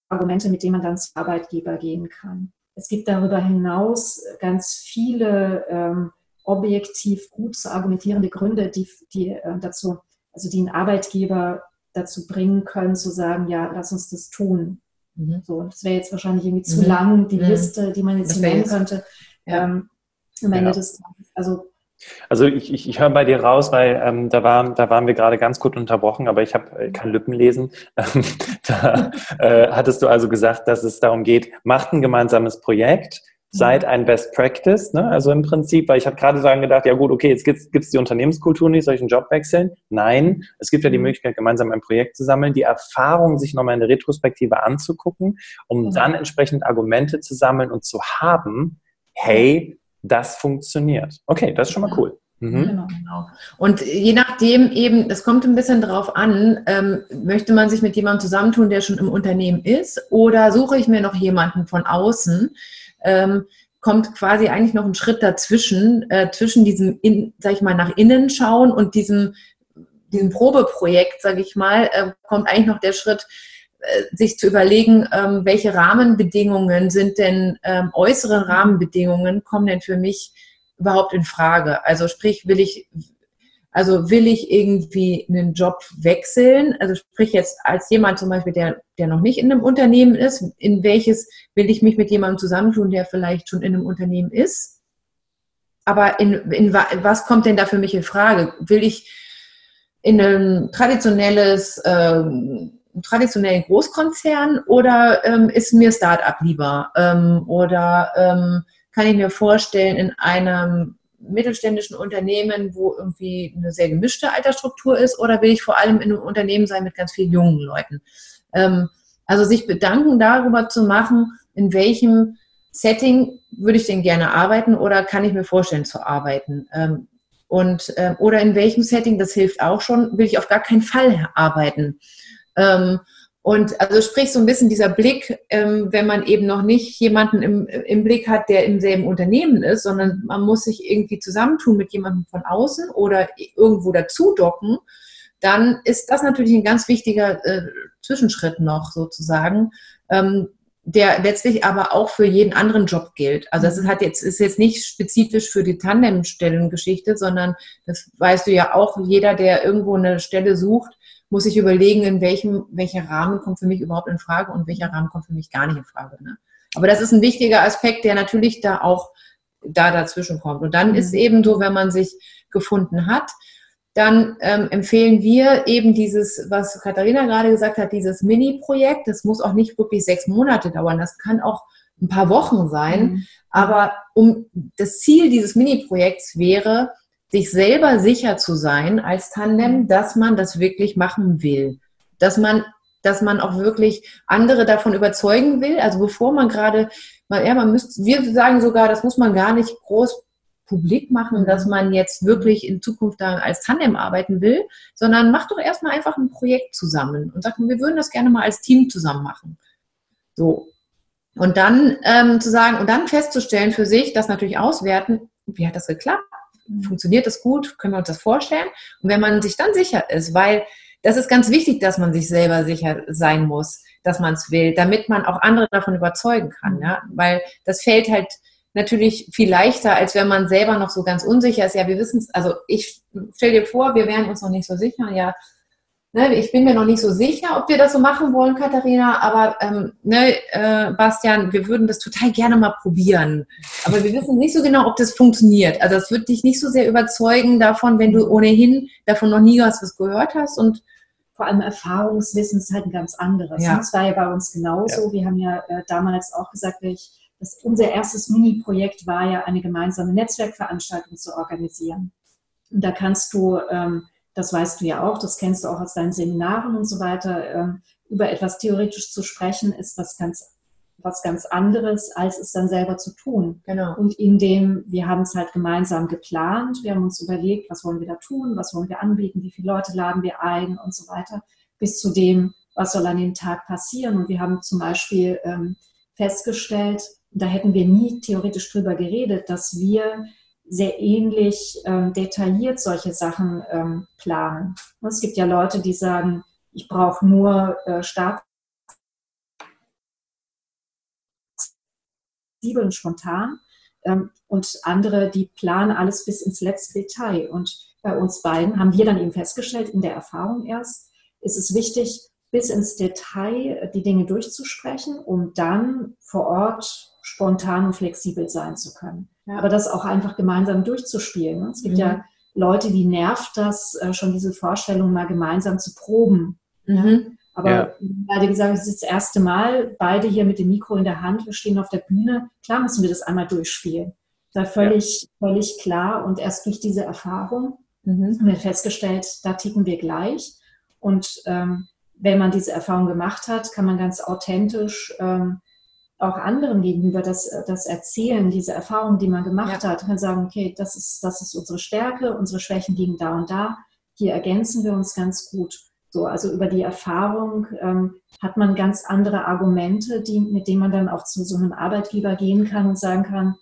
Speaker 2: Argumente, mit denen man dann zum Arbeitgeber gehen kann. Es gibt darüber hinaus ganz viele ähm, objektiv gut zu argumentierende Gründe, die, die äh, dazu, also die einen Arbeitgeber dazu bringen können, zu sagen, ja, lass uns das tun. Mhm. So, das wäre jetzt wahrscheinlich irgendwie zu mhm. lang, die mhm. Liste, die man jetzt hier nennen könnte. Ja. Ähm, am Ende ja. des Tages. Also
Speaker 1: also ich, ich, ich höre bei dir raus, weil ähm, da, war, da waren wir gerade ganz gut unterbrochen, aber ich habe äh, kein Lippenlesen. Ähm, da äh, hattest du also gesagt, dass es darum geht, macht ein gemeinsames Projekt, seid mhm. ein Best Practice. Ne? Also im Prinzip, weil ich habe gerade sagen gedacht, ja gut, okay, jetzt gibt es die Unternehmenskultur nicht, soll ich einen Job wechseln? Nein, es gibt ja die mhm. Möglichkeit, gemeinsam ein Projekt zu sammeln, die Erfahrung sich nochmal in der Retrospektive anzugucken, um mhm. dann entsprechend Argumente zu sammeln und zu haben, hey, das funktioniert. Okay, das ist schon mal cool.
Speaker 3: Mhm. Genau, genau. Und je nachdem eben, es kommt ein bisschen drauf an, ähm, möchte man sich mit jemandem zusammentun, der schon im Unternehmen ist, oder suche ich mir noch jemanden von außen? Ähm, kommt quasi eigentlich noch ein Schritt dazwischen, äh, zwischen diesem, in, sag ich mal, nach innen schauen und diesem, diesem Probeprojekt, sage ich mal, äh, kommt eigentlich noch der Schritt, äh, sich zu überlegen, ähm, welche Rahmenbedingungen sind denn, ähm, äußere Rahmenbedingungen kommen denn für mich überhaupt in Frage? Also sprich, will ich, also will ich irgendwie einen Job wechseln? Also sprich jetzt als jemand zum Beispiel, der, der noch nicht in einem Unternehmen ist, in welches will ich mich mit jemandem zusammentun, der vielleicht schon in einem Unternehmen ist? Aber in, in was kommt denn da für mich in Frage? Will ich in ein traditionelles ähm, traditionellen Großkonzern oder ähm, ist mir Start-up lieber? Ähm, oder ähm, kann ich mir vorstellen, in einem mittelständischen Unternehmen, wo irgendwie eine sehr gemischte Altersstruktur ist, oder will ich vor allem in einem Unternehmen sein mit ganz vielen jungen Leuten? Ähm, also sich bedanken darüber zu machen, in welchem Setting würde ich denn gerne arbeiten oder kann ich mir vorstellen zu arbeiten? Ähm, und, äh, oder in welchem Setting, das hilft auch schon, will ich auf gar keinen Fall arbeiten. Ähm, und also sprich so ein bisschen dieser Blick, ähm, wenn man eben noch nicht jemanden im, im Blick hat, der im selben Unternehmen ist, sondern man muss sich irgendwie zusammentun mit jemandem von außen oder irgendwo dazu docken, dann ist das natürlich ein ganz wichtiger äh, Zwischenschritt noch sozusagen, ähm, der letztlich aber auch für jeden anderen Job gilt. Also das ist, hat jetzt, ist jetzt nicht spezifisch für die Tandemstellengeschichte, sondern das weißt du ja auch, jeder, der irgendwo eine Stelle sucht, muss ich überlegen, in welchem, welcher Rahmen kommt für mich überhaupt in Frage und welcher Rahmen kommt für mich gar nicht in Frage. Ne? Aber das ist ein wichtiger Aspekt, der natürlich da auch da dazwischen kommt. Und dann mhm. ist eben so, wenn man sich gefunden hat, dann ähm, empfehlen wir eben dieses, was Katharina gerade gesagt hat, dieses Mini-Projekt. Das muss auch nicht wirklich sechs Monate dauern. Das kann auch ein paar Wochen sein. Mhm. Aber um das Ziel dieses Mini-Projekts wäre, sich selber sicher zu sein als Tandem, mhm. dass man das wirklich machen will. Dass man, dass man auch wirklich andere davon überzeugen will. Also bevor man gerade, ja, man müsste, wir sagen sogar, das muss man gar nicht groß publik machen, mhm. dass man jetzt wirklich in Zukunft da als Tandem arbeiten will, sondern macht doch erstmal einfach ein Projekt zusammen und sagt, wir würden das gerne mal als Team zusammen machen. So. Und dann ähm, zu sagen und dann festzustellen für sich, das natürlich auswerten, wie hat das geklappt? Funktioniert das gut? Können wir uns das vorstellen? Und wenn man sich dann sicher ist, weil das ist ganz wichtig, dass man sich selber sicher sein muss, dass man es will, damit man auch andere davon überzeugen kann. Ja? Weil das fällt halt natürlich viel leichter, als wenn man selber noch so ganz unsicher ist. Ja, wir wissen es, also ich stell dir vor, wir wären uns noch nicht so sicher. Ja, ne, ich bin mir noch nicht so sicher, ob wir das so machen wollen, Katharina, aber ähm, ne, äh, Bastian, wir würden das total gerne mal probieren. Aber wir wissen nicht so genau, ob das funktioniert. Also es wird dich nicht so sehr überzeugen davon, wenn du ohnehin davon noch nie was gehört hast und
Speaker 2: vor allem Erfahrungswissen ist halt ein ganz anderes. Ja. Das war ja bei uns genauso. Ja. Wir haben ja äh, damals auch gesagt, ich, das, unser erstes Mini-Projekt war ja, eine gemeinsame Netzwerkveranstaltung zu organisieren. Und da kannst du, ähm, das weißt du ja auch, das kennst du auch aus deinen Seminaren und so weiter, ähm, über etwas theoretisch zu sprechen, ist was ganz was ganz anderes, als es dann selber zu tun. Genau. Und in dem, wir haben es halt gemeinsam geplant, wir haben uns überlegt, was wollen wir da tun, was wollen wir anbieten, wie viele Leute laden wir ein und so weiter, bis zu dem, was soll an dem Tag passieren. Und wir haben zum Beispiel ähm, festgestellt, da hätten wir nie theoretisch drüber geredet, dass wir sehr ähnlich ähm, detailliert solche Sachen ähm, planen. Und es gibt ja Leute, die sagen, ich brauche nur äh, Start und spontan. Ähm, und andere, die planen alles bis ins letzte Detail. Und bei uns beiden haben wir dann eben festgestellt, in der Erfahrung erst, ist es wichtig, bis ins Detail die Dinge durchzusprechen, um dann vor Ort spontan und flexibel sein zu können. Ja. Aber das auch einfach gemeinsam durchzuspielen. Es gibt mhm. ja Leute, die nervt das, äh, schon diese Vorstellung mal gemeinsam zu proben. Mhm. Aber ja. beide gesagt, es ist das erste Mal, beide hier mit dem Mikro in der Hand, wir stehen auf der Bühne. Klar müssen wir das einmal durchspielen. Da völlig, ja. völlig klar. Und erst durch diese Erfahrung mhm. haben wir festgestellt, da ticken wir gleich. Und ähm, wenn man diese Erfahrung gemacht hat, kann man ganz authentisch ähm, auch anderen gegenüber das, das erzählen, diese Erfahrung, die man gemacht ja. hat. Kann sagen, okay, das ist, das ist unsere Stärke, unsere Schwächen liegen da und da. Hier ergänzen wir uns ganz gut. So, also über die Erfahrung ähm, hat man ganz andere Argumente, die, mit denen man dann auch zu so einem Arbeitgeber gehen kann und sagen kann,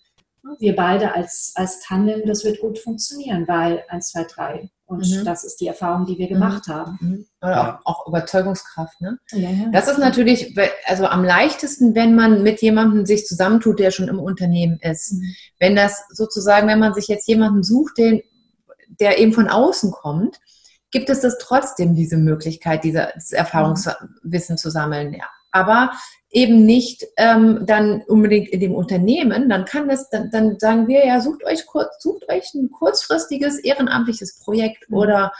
Speaker 2: wir beide als, als Tandem, das wird gut funktionieren, weil 1, 2, 3. Und mhm. das ist die Erfahrung, die wir mhm. gemacht mhm. haben.
Speaker 3: Oder auch, auch Überzeugungskraft. Ne? Ja, ja. Das ist natürlich also am leichtesten, wenn man mit jemandem sich zusammentut, der schon im Unternehmen ist. Mhm. Wenn das sozusagen, wenn man sich jetzt jemanden sucht, den, der eben von außen kommt, gibt es das trotzdem, diese Möglichkeit, dieses Erfahrungswissen zu sammeln. Ja. Aber eben nicht ähm, dann unbedingt in dem Unternehmen, dann kann das, dann, dann sagen wir ja, sucht euch kurz, sucht euch ein kurzfristiges ehrenamtliches Projekt mhm. oder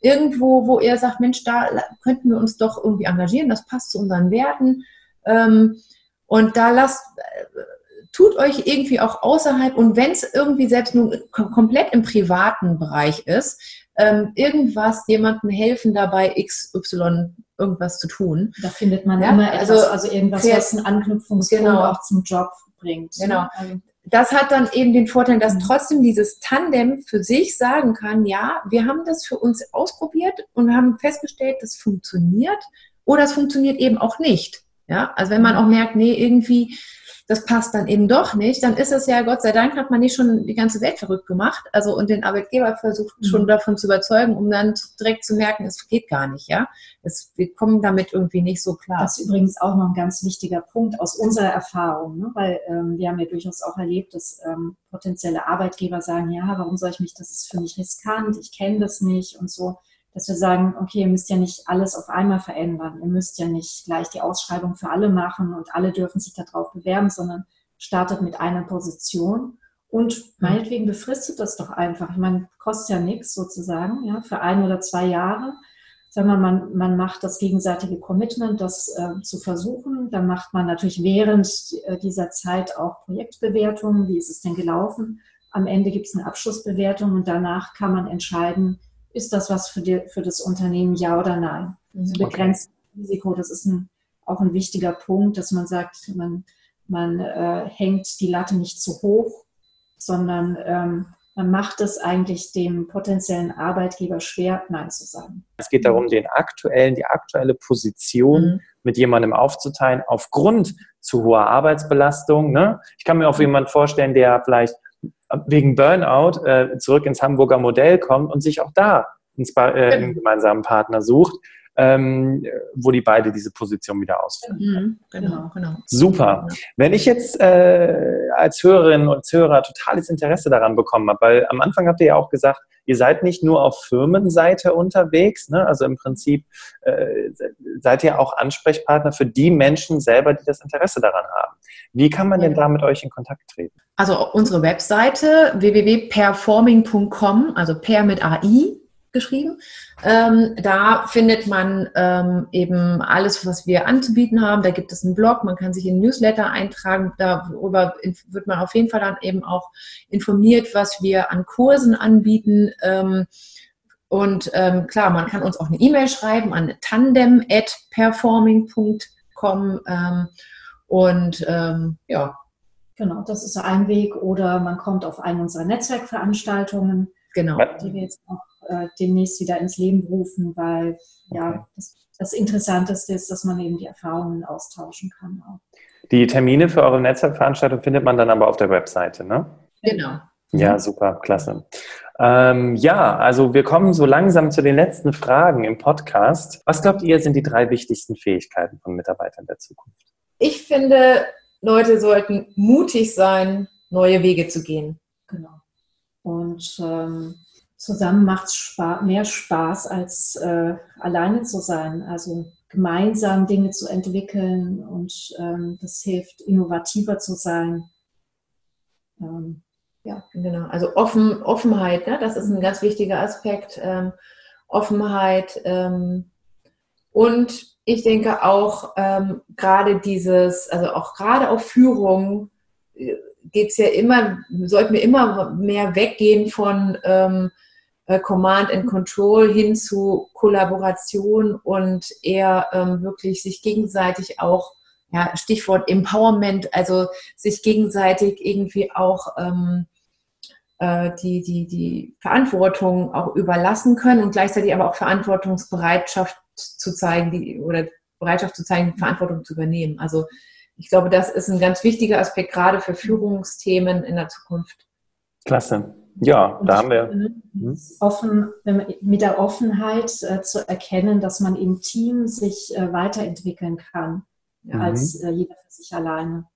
Speaker 3: irgendwo, wo ihr sagt, Mensch, da könnten wir uns doch irgendwie engagieren, das passt zu unseren Werten. Ähm, und da lasst, äh, tut euch irgendwie auch außerhalb und wenn es irgendwie selbst nur komplett im privaten Bereich ist, ähm, irgendwas jemandem helfen dabei, XY irgendwas zu tun.
Speaker 2: Da findet man ja, immer etwas, also, also irgendwas, was einen Anknüpfungspunkt genau. auch zum Job bringt.
Speaker 3: Genau. Also das hat dann eben den Vorteil, dass mhm. trotzdem dieses Tandem für sich sagen kann, ja, wir haben das für uns ausprobiert und haben festgestellt, das funktioniert oder es funktioniert eben auch nicht. Ja, also wenn man mhm. auch merkt, nee, irgendwie das passt dann eben doch nicht, dann ist es ja, Gott sei Dank, hat man nicht schon die ganze Welt verrückt gemacht, also und den Arbeitgeber versucht mhm. schon davon zu überzeugen, um dann direkt zu merken, es geht gar nicht, ja. Es, wir kommen damit irgendwie nicht so klar.
Speaker 2: Das ist übrigens auch noch ein ganz wichtiger Punkt aus unserer Erfahrung, ne? weil ähm, wir haben ja durchaus auch erlebt, dass ähm, potenzielle Arbeitgeber sagen, ja, warum soll ich mich, das ist für mich riskant, ich kenne das nicht und so dass wir sagen, okay, ihr müsst ja nicht alles auf einmal verändern. Ihr müsst ja nicht gleich die Ausschreibung für alle machen und alle dürfen sich darauf bewerben, sondern startet mit einer Position und meinetwegen befristet das doch einfach. Ich meine, kostet ja nichts sozusagen, ja, für ein oder zwei Jahre. Sagen wir, man, man macht das gegenseitige Commitment, das äh, zu versuchen. Dann macht man natürlich während äh, dieser Zeit auch Projektbewertungen. Wie ist es denn gelaufen? Am Ende gibt es eine Abschlussbewertung und danach kann man entscheiden, ist das was für, die, für das Unternehmen, ja oder nein? Also begrenzt okay. Risiko, das ist ein, auch ein wichtiger Punkt, dass man sagt, man, man äh, hängt die Latte nicht zu hoch, sondern ähm, man macht es eigentlich dem potenziellen Arbeitgeber schwer, Nein zu sagen.
Speaker 1: Es geht darum, den aktuellen, die aktuelle Position mhm. mit jemandem aufzuteilen, aufgrund zu hoher Arbeitsbelastung. Ne? Ich kann mir auch jemanden vorstellen, der vielleicht wegen Burnout äh, zurück ins Hamburger Modell kommt und sich auch da äh, einen gemeinsamen Partner sucht. ähm, wo die beide diese Position wieder ausfüllen.
Speaker 3: Mhm, genau, genau.
Speaker 1: Super. Wenn ich jetzt äh, als Hörerin und Hörer totales Interesse daran bekommen habe, weil am Anfang habt ihr ja auch gesagt, ihr seid nicht nur auf Firmenseite unterwegs, ne? also im Prinzip äh, seid ihr auch Ansprechpartner für die Menschen selber, die das Interesse daran haben. Wie kann man denn da mit euch in Kontakt treten?
Speaker 3: Also unsere Webseite www.performing.com, also per mit AI geschrieben. Ähm, da findet man ähm, eben alles, was wir anzubieten haben. Da gibt es einen Blog, man kann sich in Newsletter eintragen. Darüber wird man auf jeden Fall dann eben auch informiert, was wir an Kursen anbieten. Ähm, und ähm, klar, man kann uns auch eine E-Mail schreiben an tandem@performing.com ähm, und ähm, ja.
Speaker 2: Genau, das ist ein Weg. Oder man kommt auf eine unserer Netzwerkveranstaltungen, genau. die wir jetzt auch äh, demnächst wieder ins Leben rufen, weil ja, das, das Interessanteste ist, dass man eben die Erfahrungen austauschen kann. Auch.
Speaker 1: Die Termine für eure Netzwerkveranstaltung findet man dann aber auf der Webseite, ne?
Speaker 3: Genau.
Speaker 1: Ja, super, klasse. Ähm, ja, also wir kommen so langsam zu den letzten Fragen im Podcast. Was glaubt ihr, sind die drei wichtigsten Fähigkeiten von Mitarbeitern der Zukunft?
Speaker 3: Ich finde, Leute sollten mutig sein, neue Wege zu gehen.
Speaker 2: Genau. Und ähm, zusammen macht es Spa mehr Spaß, als äh, alleine zu sein. Also gemeinsam Dinge zu entwickeln und ähm, das hilft, innovativer zu sein.
Speaker 3: Ähm, ja, genau. Also Offen, Offenheit, ne? das ist ein ganz wichtiger Aspekt. Ähm, Offenheit ähm, und ich denke auch ähm, gerade dieses, also auch gerade auf Führung äh, geht es ja immer, sollten wir immer mehr weggehen von ähm, äh, Command and Control hin zu Kollaboration und eher ähm, wirklich sich gegenseitig auch, ja, Stichwort Empowerment, also sich gegenseitig irgendwie auch ähm, äh, die, die, die Verantwortung auch überlassen können und gleichzeitig aber auch Verantwortungsbereitschaft zu zeigen, die, oder Bereitschaft zu zeigen, Verantwortung zu übernehmen. Also ich glaube, das ist ein ganz wichtiger Aspekt, gerade für Führungsthemen in der Zukunft.
Speaker 1: Klasse. Ja, da haben wir.
Speaker 2: Hm? Offen, mit der Offenheit äh, zu erkennen, dass man im Team sich äh, weiterentwickeln kann, mhm. als äh, jeder für sich alleine.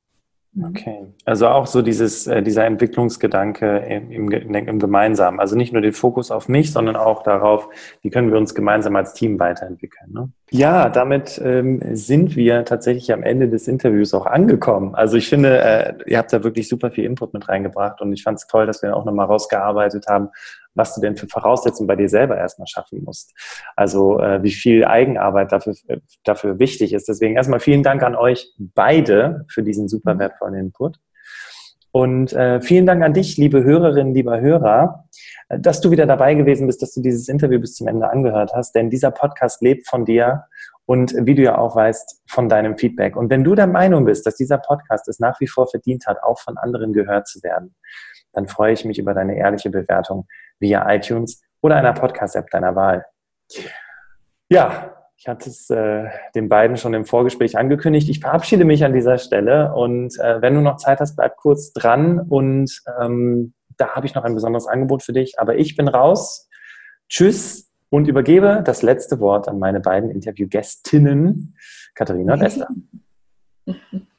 Speaker 1: Mhm. Okay, also auch so dieses, äh, dieser Entwicklungsgedanke im, im, im, Gemeinsamen. Also nicht nur den Fokus auf mich, sondern auch darauf, wie können wir uns gemeinsam als Team weiterentwickeln. Ne? Ja, damit ähm, sind wir tatsächlich am Ende des Interviews auch angekommen. Also ich finde, äh, ihr habt da wirklich super viel Input mit reingebracht und ich fand es toll, dass wir auch nochmal rausgearbeitet haben, was du denn für Voraussetzungen bei dir selber erstmal schaffen musst. Also äh, wie viel Eigenarbeit dafür, äh, dafür wichtig ist. Deswegen erstmal vielen Dank an euch beide für diesen super mhm. wertvollen Input. Und äh, vielen Dank an dich, liebe Hörerinnen, lieber Hörer, äh, dass du wieder dabei gewesen bist, dass du dieses Interview bis zum Ende angehört hast. Denn dieser Podcast lebt von dir und wie du ja auch weißt, von deinem Feedback. Und wenn du der Meinung bist, dass dieser Podcast es nach wie vor verdient hat, auch von anderen gehört zu werden, dann freue ich mich über deine ehrliche Bewertung via iTunes oder einer Podcast-App deiner Wahl. Ja, ich hatte es äh, den beiden schon im Vorgespräch angekündigt. Ich verabschiede mich an dieser Stelle und äh, wenn du noch Zeit hast, bleib kurz dran und ähm, da habe ich noch ein besonderes Angebot für dich. Aber ich bin raus. Tschüss und übergebe das letzte Wort an meine beiden Interviewgästinnen, Katharina und Esther.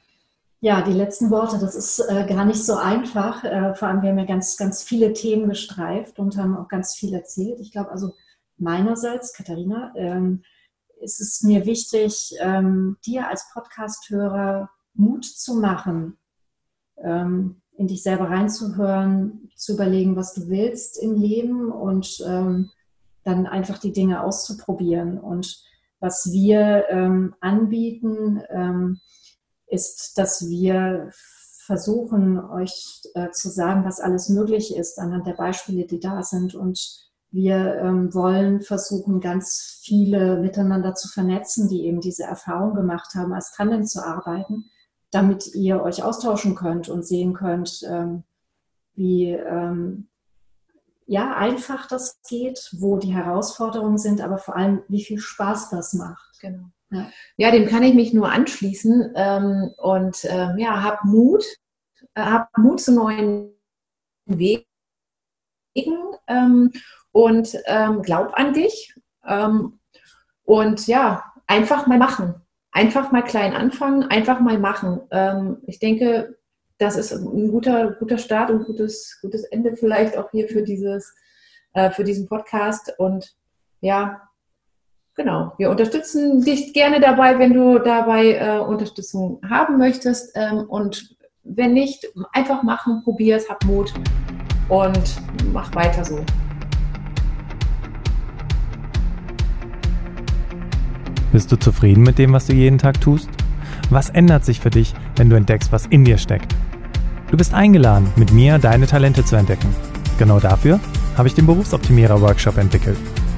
Speaker 2: Ja, die letzten Worte, das ist äh, gar nicht so einfach. Äh, vor allem, wir haben ja ganz, ganz viele Themen gestreift und haben auch ganz viel erzählt. Ich glaube also meinerseits, Katharina, ähm, ist es mir wichtig, ähm, dir als Podcast-Hörer Mut zu machen, ähm, in dich selber reinzuhören, zu überlegen, was du willst im Leben und ähm, dann einfach die Dinge auszuprobieren. Und was wir ähm, anbieten, ähm, ist, dass wir versuchen, euch äh, zu sagen, was alles möglich ist anhand der Beispiele, die da sind. Und wir ähm, wollen versuchen, ganz viele miteinander zu vernetzen, die eben diese Erfahrung gemacht haben, als Tandem zu arbeiten, damit ihr euch austauschen könnt und sehen könnt, ähm, wie ähm, ja, einfach das geht, wo die Herausforderungen sind, aber vor allem, wie viel Spaß das macht.
Speaker 3: Genau. Ja. dem kann ich mich nur anschließen ähm, und ähm, ja, hab Mut, äh, hab Mut zu neuen Wegen ähm, und ähm, glaub an dich ähm, Und ja, einfach mal machen. Einfach mal klein anfangen, einfach mal machen. Ähm, ich denke, das ist ein guter, guter Start und gutes, gutes Ende vielleicht auch hier für dieses, äh, für diesen Podcast. Und ja, genau. Wir unterstützen dich gerne dabei, wenn du dabei äh, Unterstützung haben möchtest. Ähm, und wenn nicht, einfach machen, probier es, hab Mut und mach weiter so.
Speaker 1: Bist du zufrieden mit dem, was du jeden Tag tust? Was ändert sich für dich, wenn du entdeckst, was in dir steckt? Du bist eingeladen, mit mir deine Talente zu entdecken. Genau dafür habe ich den Berufsoptimierer Workshop entwickelt.